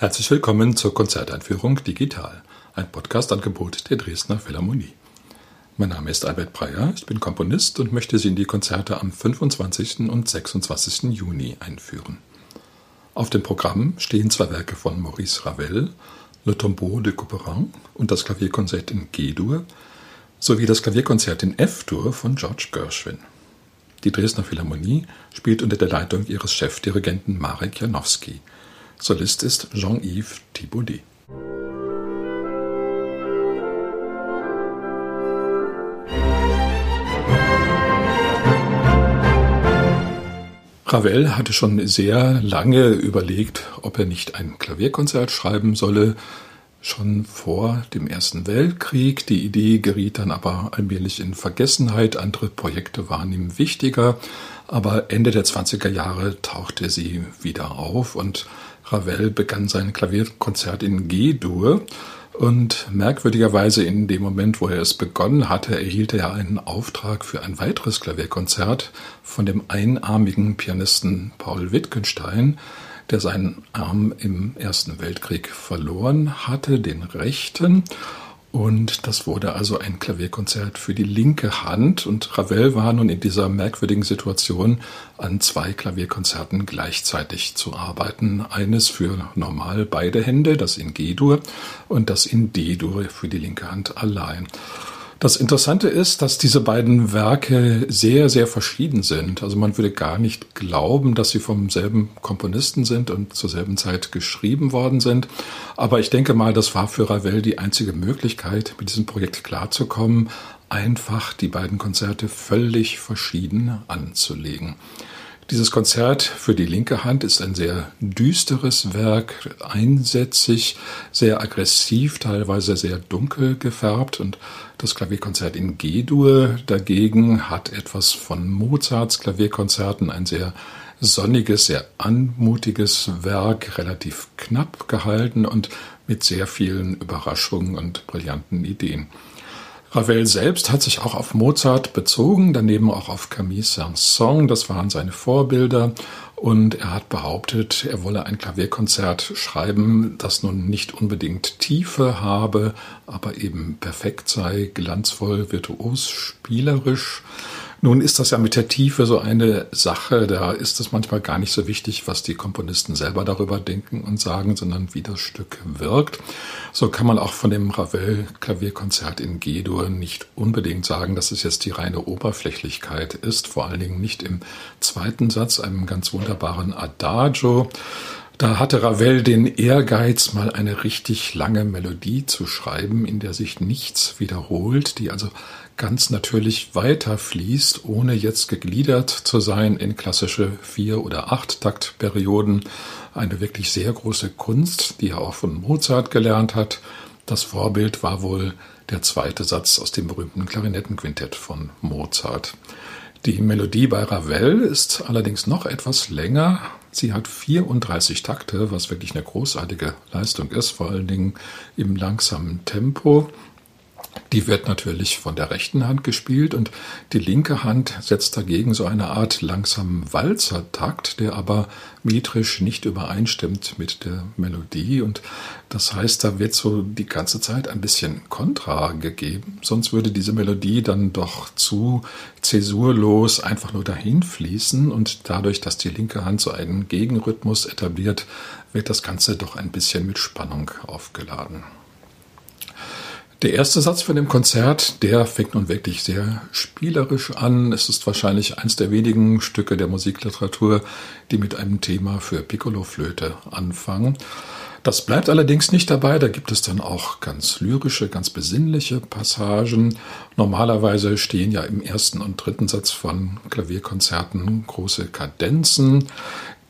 Herzlich willkommen zur Konzerteinführung Digital, ein Podcast-Angebot der Dresdner Philharmonie. Mein Name ist Albert Breyer, ich bin Komponist und möchte Sie in die Konzerte am 25. und 26. Juni einführen. Auf dem Programm stehen zwei Werke von Maurice Ravel, Le Tombeau de Couperin und das Klavierkonzert in G-Dur sowie das Klavierkonzert in F-Dur von George Gershwin. Die Dresdner Philharmonie spielt unter der Leitung ihres Chefdirigenten Marek Janowski. Solist ist Jean-Yves Thibaudet. Ravel hatte schon sehr lange überlegt, ob er nicht ein Klavierkonzert schreiben solle, schon vor dem Ersten Weltkrieg. Die Idee geriet dann aber allmählich in Vergessenheit. Andere Projekte waren ihm wichtiger. Aber Ende der 20er Jahre tauchte sie wieder auf und Ravel begann sein Klavierkonzert in G-Dur. Und merkwürdigerweise in dem Moment, wo er es begonnen hatte, erhielt er einen Auftrag für ein weiteres Klavierkonzert von dem einarmigen Pianisten Paul Wittgenstein, der seinen Arm im Ersten Weltkrieg verloren hatte, den rechten. Und das wurde also ein Klavierkonzert für die linke Hand. Und Ravel war nun in dieser merkwürdigen Situation, an zwei Klavierkonzerten gleichzeitig zu arbeiten. Eines für normal beide Hände, das in G-Dur, und das in D-Dur für die linke Hand allein. Das Interessante ist, dass diese beiden Werke sehr, sehr verschieden sind. Also man würde gar nicht glauben, dass sie vom selben Komponisten sind und zur selben Zeit geschrieben worden sind. Aber ich denke mal, das war für Ravel die einzige Möglichkeit, mit diesem Projekt klarzukommen, einfach die beiden Konzerte völlig verschieden anzulegen. Dieses Konzert für die linke Hand ist ein sehr düsteres Werk, einsätzig, sehr aggressiv, teilweise sehr dunkel gefärbt und das Klavierkonzert in G-Dur dagegen hat etwas von Mozarts Klavierkonzerten, ein sehr sonniges, sehr anmutiges Werk, relativ knapp gehalten und mit sehr vielen Überraschungen und brillanten Ideen. Ravel selbst hat sich auch auf Mozart bezogen, daneben auch auf Camille Saint-Saëns, das waren seine Vorbilder. Und er hat behauptet, er wolle ein Klavierkonzert schreiben, das nun nicht unbedingt Tiefe habe, aber eben perfekt sei, glanzvoll, virtuos, spielerisch. Nun ist das ja mit der Tiefe so eine Sache, da ist es manchmal gar nicht so wichtig, was die Komponisten selber darüber denken und sagen, sondern wie das Stück wirkt. So kann man auch von dem Ravel Klavierkonzert in G-Dur nicht unbedingt sagen, dass es jetzt die reine Oberflächlichkeit ist, vor allen Dingen nicht im zweiten Satz, einem ganz wunderbaren Adagio. Da hatte Ravel den Ehrgeiz, mal eine richtig lange Melodie zu schreiben, in der sich nichts wiederholt, die also ganz natürlich weiterfließt, ohne jetzt gegliedert zu sein in klassische vier- oder acht-Takt-Perioden. Eine wirklich sehr große Kunst, die er auch von Mozart gelernt hat. Das Vorbild war wohl der zweite Satz aus dem berühmten Klarinettenquintett von Mozart. Die Melodie bei Ravel ist allerdings noch etwas länger. Sie hat 34 Takte, was wirklich eine großartige Leistung ist, vor allen Dingen im langsamen Tempo. Die wird natürlich von der rechten Hand gespielt und die linke Hand setzt dagegen so eine Art langsamen Walzertakt, der aber metrisch nicht übereinstimmt mit der Melodie. Und das heißt, da wird so die ganze Zeit ein bisschen Kontra gegeben, sonst würde diese Melodie dann doch zu zäsurlos einfach nur dahin fließen. Und dadurch, dass die linke Hand so einen Gegenrhythmus etabliert, wird das Ganze doch ein bisschen mit Spannung aufgeladen. Der erste Satz von dem Konzert, der fängt nun wirklich sehr spielerisch an. Es ist wahrscheinlich eines der wenigen Stücke der Musikliteratur, die mit einem Thema für Piccoloflöte anfangen. Das bleibt allerdings nicht dabei, da gibt es dann auch ganz lyrische, ganz besinnliche Passagen. Normalerweise stehen ja im ersten und dritten Satz von Klavierkonzerten große Kadenzen.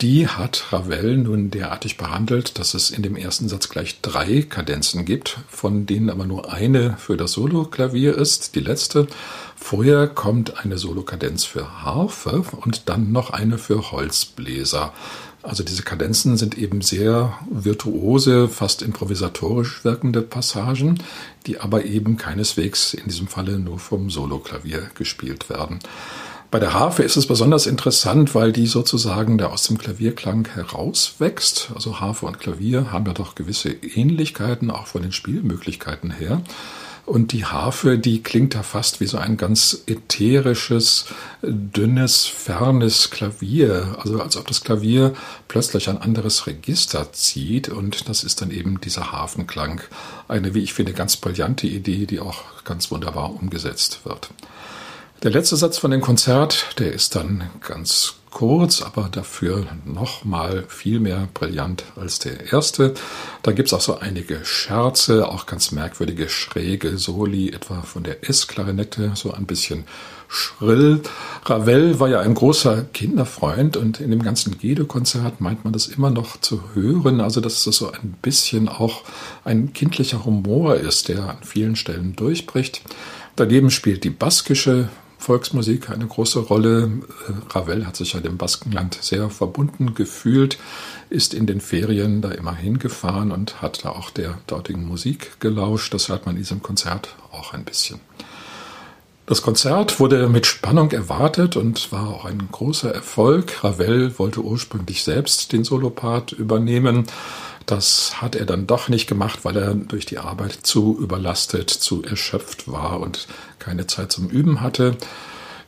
Die hat Ravel nun derartig behandelt, dass es in dem ersten Satz gleich drei Kadenzen gibt, von denen aber nur eine für das Soloklavier ist, die letzte. Vorher kommt eine Solokadenz für Harfe und dann noch eine für Holzbläser. Also diese Kadenzen sind eben sehr virtuose, fast improvisatorisch wirkende Passagen, die aber eben keineswegs in diesem Falle nur vom Soloklavier gespielt werden. Bei der Harfe ist es besonders interessant, weil die sozusagen da aus dem Klavierklang herauswächst. Also Harfe und Klavier haben ja doch gewisse Ähnlichkeiten, auch von den Spielmöglichkeiten her. Und die Harfe, die klingt da fast wie so ein ganz ätherisches, dünnes, fernes Klavier. Also als ob das Klavier plötzlich ein anderes Register zieht. Und das ist dann eben dieser Hafenklang. Eine, wie ich finde, ganz brillante Idee, die auch ganz wunderbar umgesetzt wird. Der letzte Satz von dem Konzert, der ist dann ganz kurz, aber dafür noch mal viel mehr brillant als der erste. Da gibt's auch so einige Scherze, auch ganz merkwürdige schräge Soli, etwa von der S-Klarinette, so ein bisschen schrill. Ravel war ja ein großer Kinderfreund und in dem ganzen Guido-Konzert meint man das immer noch zu hören, also dass es so ein bisschen auch ein kindlicher Humor ist, der an vielen Stellen durchbricht. Daneben spielt die baskische Volksmusik eine große Rolle. Äh, Ravel hat sich ja dem Baskenland sehr verbunden gefühlt, ist in den Ferien da immer hingefahren und hat da auch der dortigen Musik gelauscht. Das hört man in diesem Konzert auch ein bisschen. Das Konzert wurde mit Spannung erwartet und war auch ein großer Erfolg. Ravel wollte ursprünglich selbst den Solopart übernehmen. Das hat er dann doch nicht gemacht, weil er durch die Arbeit zu überlastet, zu erschöpft war und keine Zeit zum Üben hatte.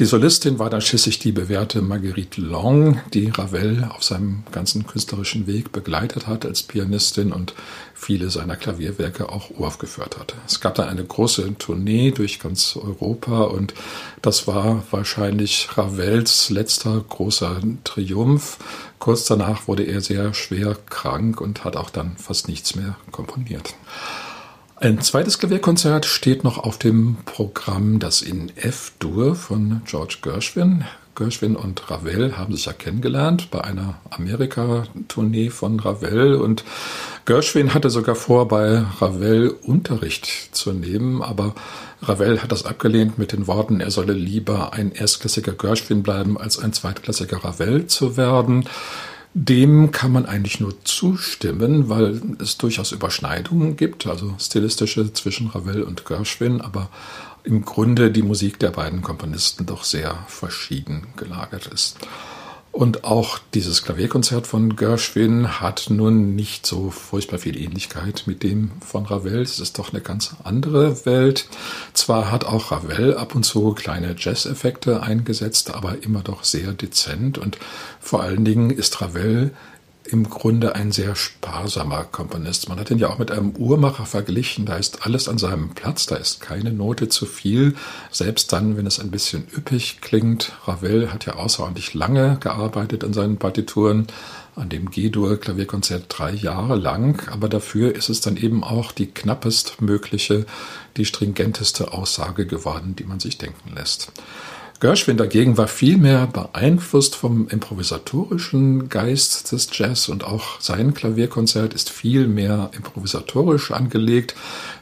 Die Solistin war dann schließlich die bewährte Marguerite Long, die Ravel auf seinem ganzen künstlerischen Weg begleitet hat als Pianistin und viele seiner Klavierwerke auch uraufgeführt hat. Es gab dann eine große Tournee durch ganz Europa und das war wahrscheinlich Ravels letzter großer Triumph. Kurz danach wurde er sehr schwer krank und hat auch dann fast nichts mehr komponiert. Ein zweites Klavierkonzert steht noch auf dem Programm, das in F-Dur von George Gershwin. Gershwin und Ravel haben sich ja kennengelernt bei einer Amerika-Tournee von Ravel und Gershwin hatte sogar vor, bei Ravel Unterricht zu nehmen, aber Ravel hat das abgelehnt mit den Worten, er solle lieber ein erstklassiger Gershwin bleiben, als ein zweitklassiger Ravel zu werden. Dem kann man eigentlich nur zustimmen, weil es durchaus Überschneidungen gibt, also stilistische zwischen Ravel und Gershwin, aber im Grunde die Musik der beiden Komponisten doch sehr verschieden gelagert ist. Und auch dieses Klavierkonzert von Gershwin hat nun nicht so furchtbar viel Ähnlichkeit mit dem von Ravel. Es ist doch eine ganz andere Welt. Zwar hat auch Ravel ab und zu kleine Jazz-Effekte eingesetzt, aber immer doch sehr dezent. Und vor allen Dingen ist Ravel im Grunde ein sehr sparsamer Komponist. Man hat ihn ja auch mit einem Uhrmacher verglichen. Da ist alles an seinem Platz, da ist keine Note zu viel, selbst dann, wenn es ein bisschen üppig klingt. Ravel hat ja außerordentlich lange gearbeitet an seinen Partituren, an dem G-Dur Klavierkonzert drei Jahre lang, aber dafür ist es dann eben auch die knappest mögliche, die stringenteste Aussage geworden, die man sich denken lässt. Gershwin dagegen war viel mehr beeinflusst vom improvisatorischen Geist des Jazz und auch sein Klavierkonzert ist viel mehr improvisatorisch angelegt.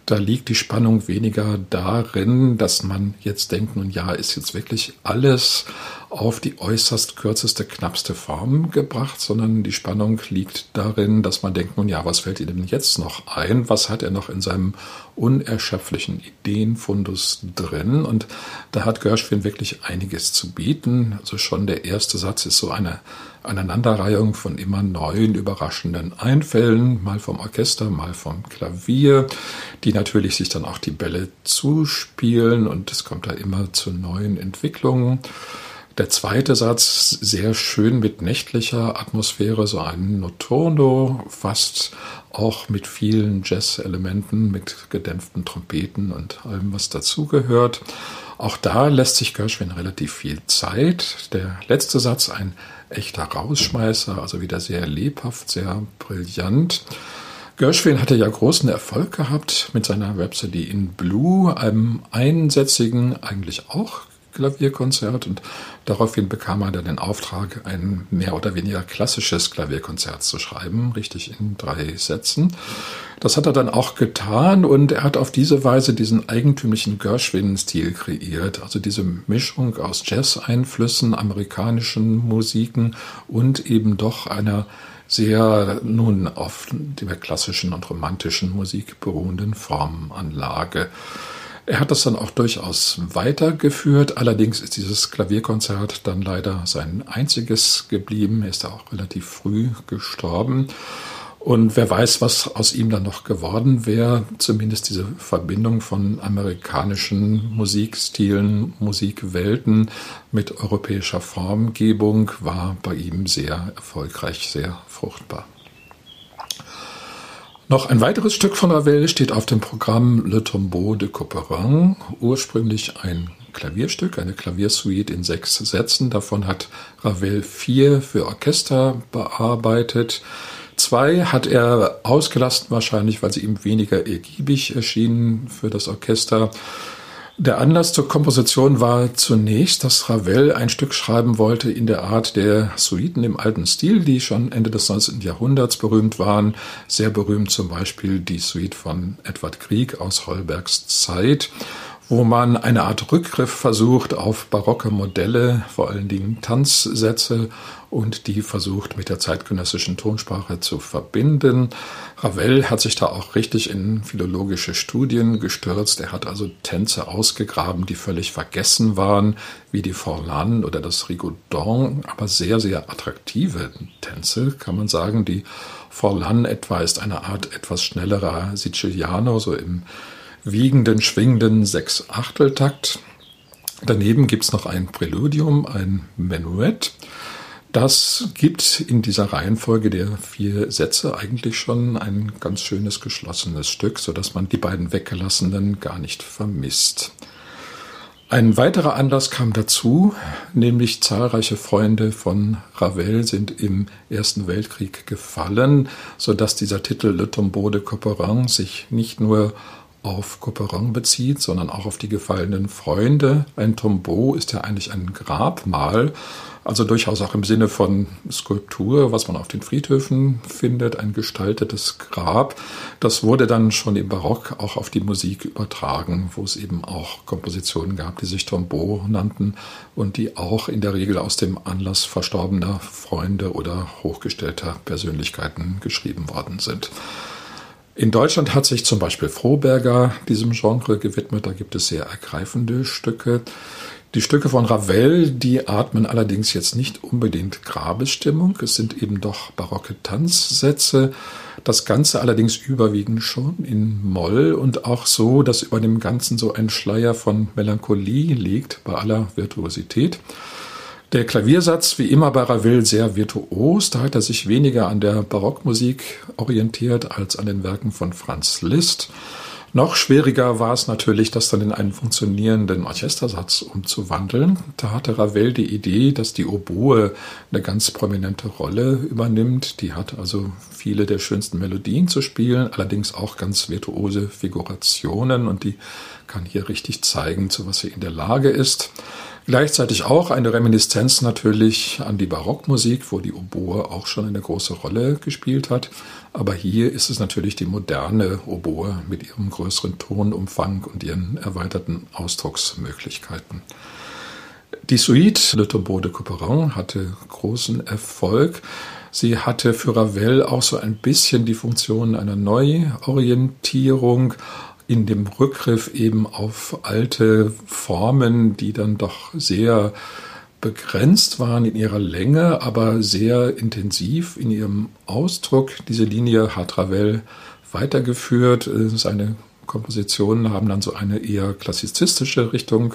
Da liegt die Spannung weniger darin, dass man jetzt denkt, nun ja, ist jetzt wirklich alles auf die äußerst kürzeste, knappste Form gebracht, sondern die Spannung liegt darin, dass man denkt, nun ja, was fällt ihm jetzt noch ein? Was hat er noch in seinem unerschöpflichen Ideenfundus drin? Und da hat Gershwin wirklich einiges zu bieten. Also schon der erste Satz ist so eine Aneinanderreihung von immer neuen, überraschenden Einfällen, mal vom Orchester, mal vom Klavier, die natürlich sich dann auch die Bälle zuspielen und es kommt da immer zu neuen Entwicklungen. Der zweite Satz sehr schön mit nächtlicher Atmosphäre, so ein Noturno, fast auch mit vielen Jazz-Elementen, mit gedämpften Trompeten und allem, was dazugehört. Auch da lässt sich Gershwin relativ viel Zeit. Der letzte Satz, ein echter Rausschmeißer, also wieder sehr lebhaft, sehr brillant. Gershwin hatte ja großen Erfolg gehabt mit seiner Rhapsody in Blue, einem einsätzigen, eigentlich auch Klavierkonzert und daraufhin bekam er dann den Auftrag, ein mehr oder weniger klassisches Klavierkonzert zu schreiben, richtig in drei Sätzen. Das hat er dann auch getan und er hat auf diese Weise diesen eigentümlichen Gershwin-Stil kreiert, also diese Mischung aus Jazz-Einflüssen, amerikanischen Musiken und eben doch einer sehr nun auf der klassischen und romantischen Musik beruhenden Formanlage. Er hat das dann auch durchaus weitergeführt. Allerdings ist dieses Klavierkonzert dann leider sein einziges geblieben. Er ist da auch relativ früh gestorben. Und wer weiß, was aus ihm dann noch geworden wäre. Zumindest diese Verbindung von amerikanischen Musikstilen, Musikwelten mit europäischer Formgebung war bei ihm sehr erfolgreich, sehr fruchtbar. Noch ein weiteres Stück von Ravel steht auf dem Programm Le Tombeau de Couperin, ursprünglich ein Klavierstück, eine Klaviersuite in sechs Sätzen. Davon hat Ravel vier für Orchester bearbeitet. Zwei hat er ausgelassen, wahrscheinlich, weil sie ihm weniger ergiebig erschienen für das Orchester. Der Anlass zur Komposition war zunächst, dass Ravel ein Stück schreiben wollte in der Art der Suiten im alten Stil, die schon Ende des 19. Jahrhunderts berühmt waren. Sehr berühmt zum Beispiel die Suite von Edward Grieg aus Holbergs Zeit wo man eine Art Rückgriff versucht auf barocke Modelle, vor allen Dingen Tanzsätze und die versucht mit der zeitgenössischen Tonsprache zu verbinden. Ravel hat sich da auch richtig in philologische Studien gestürzt. Er hat also Tänze ausgegraben, die völlig vergessen waren, wie die Forlan oder das Rigaudon, aber sehr, sehr attraktive Tänze, kann man sagen. Die Forlan etwa ist eine Art etwas schnellerer Siciliano, so im wiegenden, schwingenden Sechs-Achteltakt. Daneben gibt es noch ein Präludium, ein Menuett. Das gibt in dieser Reihenfolge der vier Sätze eigentlich schon ein ganz schönes geschlossenes Stück, sodass man die beiden weggelassenen gar nicht vermisst. Ein weiterer Anlass kam dazu, nämlich zahlreiche Freunde von Ravel sind im Ersten Weltkrieg gefallen, sodass dieser Titel Le Tombeau de Couperin sich nicht nur auf Couperin bezieht, sondern auch auf die gefallenen Freunde. Ein Tombeau ist ja eigentlich ein Grabmal, also durchaus auch im Sinne von Skulptur, was man auf den Friedhöfen findet, ein gestaltetes Grab. Das wurde dann schon im Barock auch auf die Musik übertragen, wo es eben auch Kompositionen gab, die sich Tombeau nannten und die auch in der Regel aus dem Anlass verstorbener Freunde oder hochgestellter Persönlichkeiten geschrieben worden sind. In Deutschland hat sich zum Beispiel Froberger diesem Genre gewidmet. Da gibt es sehr ergreifende Stücke. Die Stücke von Ravel, die atmen allerdings jetzt nicht unbedingt Grabesstimmung. Es sind eben doch barocke Tanzsätze. Das Ganze allerdings überwiegend schon in Moll und auch so, dass über dem Ganzen so ein Schleier von Melancholie liegt bei aller Virtuosität. Der Klaviersatz, wie immer bei Ravel, sehr virtuos. Da hat er sich weniger an der Barockmusik orientiert als an den Werken von Franz Liszt. Noch schwieriger war es natürlich, das dann in einen funktionierenden Orchestersatz umzuwandeln. Da hatte Ravel die Idee, dass die Oboe eine ganz prominente Rolle übernimmt. Die hat also viele der schönsten Melodien zu spielen, allerdings auch ganz virtuose Figurationen und die kann hier richtig zeigen, zu was sie in der Lage ist. Gleichzeitig auch eine Reminiszenz natürlich an die Barockmusik, wo die Oboe auch schon eine große Rolle gespielt hat. Aber hier ist es natürlich die moderne Oboe mit ihrem größeren Tonumfang und ihren erweiterten Ausdrucksmöglichkeiten. Die Suite Le Tombeau de Couperin hatte großen Erfolg. Sie hatte für Ravel auch so ein bisschen die Funktion einer Neuorientierung, in dem Rückgriff eben auf alte Formen, die dann doch sehr begrenzt waren in ihrer Länge, aber sehr intensiv in ihrem Ausdruck. Diese Linie hat Ravel weitergeführt. Seine Kompositionen haben dann so eine eher klassizistische Richtung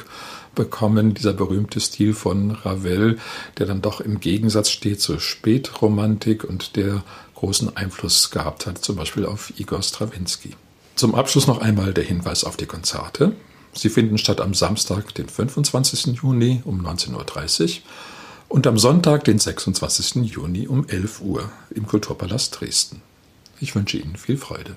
bekommen. Dieser berühmte Stil von Ravel, der dann doch im Gegensatz steht zur Spätromantik und der großen Einfluss gehabt hat, zum Beispiel auf Igor Strawinski. Zum Abschluss noch einmal der Hinweis auf die Konzerte. Sie finden statt am Samstag, den 25. Juni um 19.30 Uhr und am Sonntag, den 26. Juni um 11 Uhr im Kulturpalast Dresden. Ich wünsche Ihnen viel Freude.